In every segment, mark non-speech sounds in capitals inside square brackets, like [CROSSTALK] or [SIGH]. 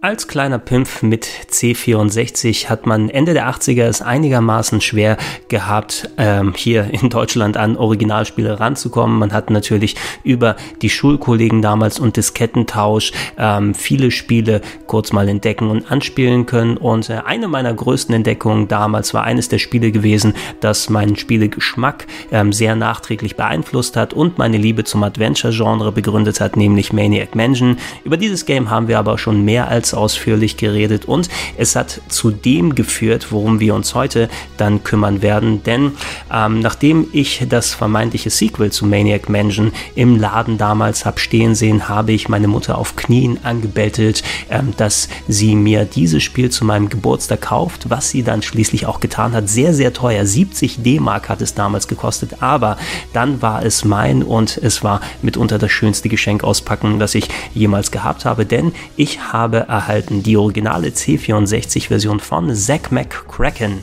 Als kleiner Pimpf mit C64 hat man Ende der 80er es einigermaßen schwer gehabt, ähm, hier in Deutschland an Originalspiele ranzukommen. Man hat natürlich über die Schulkollegen damals und Diskettentausch ähm, viele Spiele kurz mal entdecken und anspielen können. Und äh, eine meiner größten Entdeckungen damals war eines der Spiele gewesen, das meinen Spielegeschmack ähm, sehr nachträglich beeinflusst hat und meine Liebe zum Adventure-Genre begründet hat, nämlich Maniac Mansion. Über dieses Game haben wir aber schon mehr als ausführlich geredet und es hat zu dem geführt, worum wir uns heute dann kümmern werden. Denn ähm, nachdem ich das vermeintliche Sequel zu Maniac Mansion im Laden damals habe stehen sehen, habe ich meine Mutter auf Knien angebettelt, ähm, dass sie mir dieses Spiel zu meinem Geburtstag kauft, was sie dann schließlich auch getan hat. Sehr, sehr teuer. 70 D-Mark hat es damals gekostet, aber dann war es mein und es war mitunter das schönste Geschenk auspacken, das ich jemals gehabt habe, denn ich habe erhalten die originale C64-Version von Zack McCracken.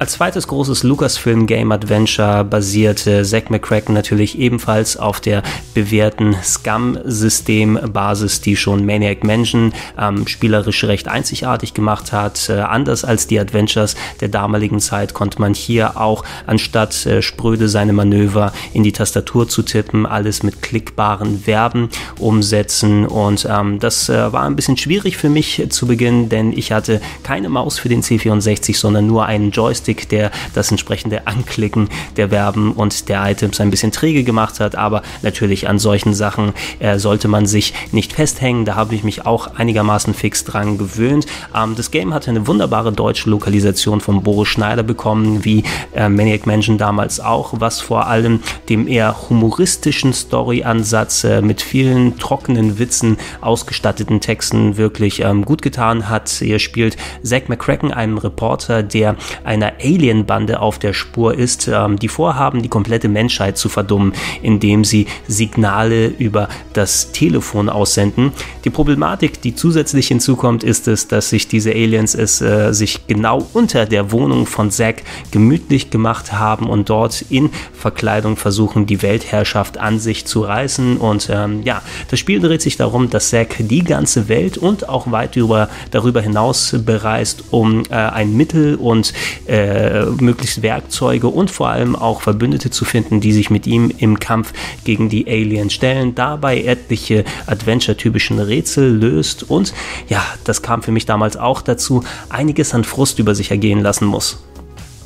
Als zweites großes Lucasfilm Game Adventure basierte Zack McCracken natürlich ebenfalls auf der bewährten Scum-System-Basis, die schon Maniac Mansion ähm, spielerisch recht einzigartig gemacht hat. Äh, anders als die Adventures der damaligen Zeit konnte man hier auch anstatt äh, spröde seine Manöver in die Tastatur zu tippen, alles mit klickbaren Verben umsetzen und ähm, das äh, war ein bisschen schwierig für mich zu Beginn, denn ich hatte keine Maus für den C64, sondern nur einen Joystick Joystick, der das entsprechende Anklicken der Verben und der Items ein bisschen träge gemacht hat. Aber natürlich an solchen Sachen äh, sollte man sich nicht festhängen. Da habe ich mich auch einigermaßen fix dran gewöhnt. Ähm, das Game hatte eine wunderbare deutsche Lokalisation von Boris Schneider bekommen, wie äh, Maniac Mansion damals auch, was vor allem dem eher humoristischen Story-Ansatz äh, mit vielen trockenen Witzen ausgestatteten Texten wirklich ähm, gut getan hat. Ihr spielt Zack McCracken, einen Reporter, der einer Alien-Bande auf der Spur ist, ähm, die vorhaben, die komplette Menschheit zu verdummen, indem sie Signale über das Telefon aussenden. Die Problematik, die zusätzlich hinzukommt, ist es, dass sich diese Aliens es äh, sich genau unter der Wohnung von Zack gemütlich gemacht haben und dort in Verkleidung versuchen, die Weltherrschaft an sich zu reißen. Und ähm, ja, das Spiel dreht sich darum, dass Zack die ganze Welt und auch weit über, darüber hinaus bereist, um äh, ein Mittel und äh, äh, möglichst Werkzeuge und vor allem auch Verbündete zu finden, die sich mit ihm im Kampf gegen die Aliens stellen, dabei etliche Adventure-typischen Rätsel löst und ja, das kam für mich damals auch dazu, einiges an Frust über sich ergehen lassen muss.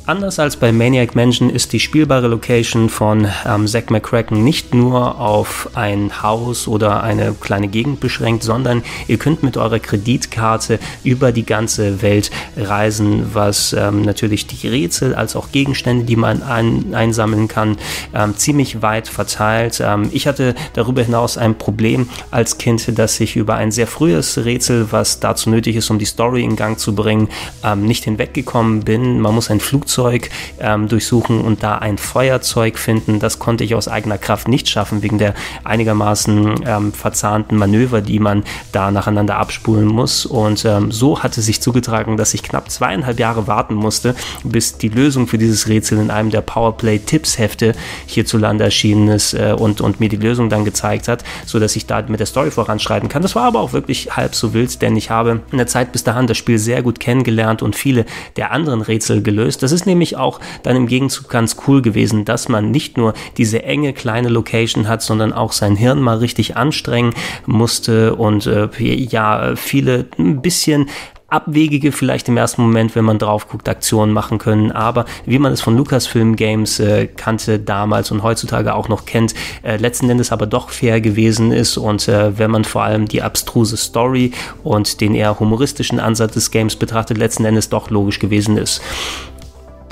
Anders als bei Maniac Mansion ist die spielbare Location von ähm, Zack McCracken nicht nur auf ein Haus oder eine kleine Gegend beschränkt, sondern ihr könnt mit eurer Kreditkarte über die ganze Welt reisen, was ähm, natürlich die Rätsel als auch Gegenstände, die man ein, einsammeln kann, ähm, ziemlich weit verteilt. Ähm, ich hatte darüber hinaus ein Problem als Kind, dass ich über ein sehr frühes Rätsel, was dazu nötig ist, um die Story in Gang zu bringen, ähm, nicht hinweggekommen bin. Man muss ein Flugzeug Flugzeug ähm, durchsuchen und da ein Feuerzeug finden. Das konnte ich aus eigener Kraft nicht schaffen, wegen der einigermaßen ähm, verzahnten Manöver, die man da nacheinander abspulen muss. Und ähm, so hatte sich zugetragen, dass ich knapp zweieinhalb Jahre warten musste, bis die Lösung für dieses Rätsel in einem der Powerplay-Tipps-Hefte hierzulande erschienen ist äh, und, und mir die Lösung dann gezeigt hat, sodass ich da mit der Story voranschreiten kann. Das war aber auch wirklich halb so wild, denn ich habe in der Zeit bis dahin das Spiel sehr gut kennengelernt und viele der anderen Rätsel gelöst. Das ist ist nämlich auch dann im Gegenzug ganz cool gewesen, dass man nicht nur diese enge kleine Location hat, sondern auch sein Hirn mal richtig anstrengen musste und äh, ja, viele ein bisschen abwegige vielleicht im ersten Moment, wenn man drauf guckt, Aktionen machen können. Aber wie man es von Lucasfilm Games äh, kannte damals und heutzutage auch noch kennt, äh, letzten Endes aber doch fair gewesen ist. Und äh, wenn man vor allem die abstruse Story und den eher humoristischen Ansatz des Games betrachtet, letzten Endes doch logisch gewesen ist.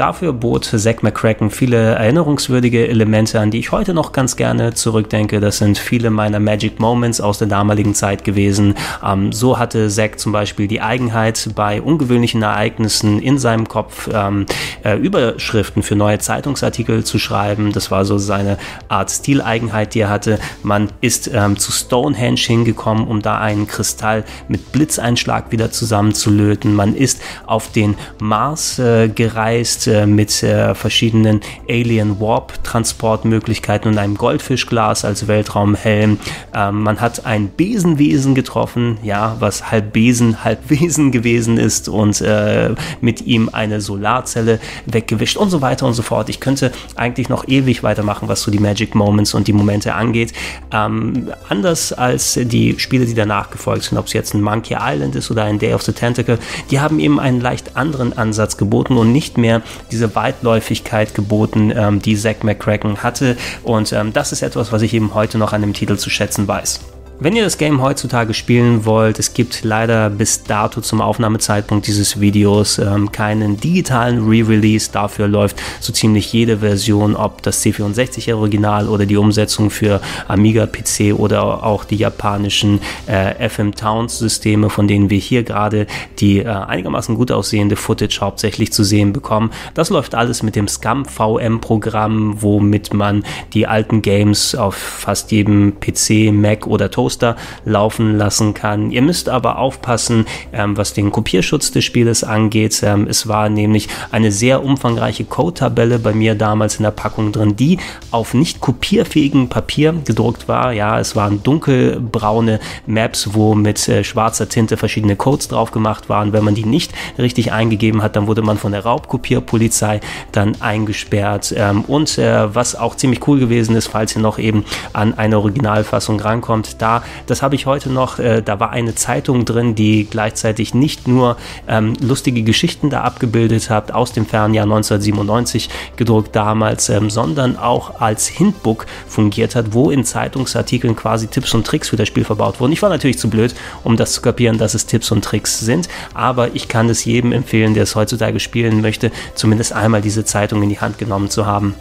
Dafür bot Zack McCracken viele erinnerungswürdige Elemente, an die ich heute noch ganz gerne zurückdenke. Das sind viele meiner Magic Moments aus der damaligen Zeit gewesen. Ähm, so hatte Zack zum Beispiel die Eigenheit, bei ungewöhnlichen Ereignissen in seinem Kopf ähm, äh, Überschriften für neue Zeitungsartikel zu schreiben. Das war so seine Art Stileigenheit, die er hatte. Man ist ähm, zu Stonehenge hingekommen, um da einen Kristall mit Blitzeinschlag wieder zusammenzulöten. Man ist auf den Mars äh, gereist äh, mit äh, verschiedenen Alien Warp Transportmöglichkeiten und einem Goldfischglas als Weltraumhelm. Ähm, man hat ein Besenwesen getroffen, ja, was halb Besen, halb [LAUGHS] Wesen gewesen ist und äh, mit ihm eine Solarzelle weggewischt und so weiter und so fort. Ich könnte eigentlich noch ewig weitermachen, was so die Magic Moments und die Momente angeht. Ähm, anders als die Spiele, die danach gefolgt sind, ob es jetzt ein Monkey Island ist oder ein Day of the Tentacle, die haben eben einen leicht anderen Ansatz geboten und nicht mehr diese Weitläufigkeit geboten, ähm, die Zack McCracken hatte. Und ähm, das ist etwas, was ich eben heute noch an dem Titel zu schätzen weiß. Wenn ihr das Game heutzutage spielen wollt, es gibt leider bis dato zum Aufnahmezeitpunkt dieses Videos ähm, keinen digitalen Re-Release. Dafür läuft so ziemlich jede Version, ob das C64 Original oder die Umsetzung für Amiga PC oder auch die japanischen äh, FM Towns Systeme, von denen wir hier gerade die äh, einigermaßen gut aussehende Footage hauptsächlich zu sehen bekommen. Das läuft alles mit dem Scum VM Programm, womit man die alten Games auf fast jedem PC, Mac oder Toaster Toaster laufen lassen kann. Ihr müsst aber aufpassen, ähm, was den Kopierschutz des Spieles angeht. Ähm, es war nämlich eine sehr umfangreiche Code-Tabelle bei mir damals in der Packung drin, die auf nicht kopierfähigem Papier gedruckt war. Ja, es waren dunkelbraune Maps, wo mit äh, schwarzer Tinte verschiedene Codes drauf gemacht waren. Wenn man die nicht richtig eingegeben hat, dann wurde man von der Raubkopierpolizei dann eingesperrt. Ähm, und äh, was auch ziemlich cool gewesen ist, falls ihr noch eben an eine Originalfassung rankommt, da das habe ich heute noch, äh, da war eine Zeitung drin, die gleichzeitig nicht nur ähm, lustige Geschichten da abgebildet hat, aus dem fernen Jahr 1997 gedruckt damals, ähm, sondern auch als Hintbook fungiert hat, wo in Zeitungsartikeln quasi Tipps und Tricks für das Spiel verbaut wurden. Ich war natürlich zu blöd, um das zu kapieren, dass es Tipps und Tricks sind, aber ich kann es jedem empfehlen, der es heutzutage spielen möchte, zumindest einmal diese Zeitung in die Hand genommen zu haben.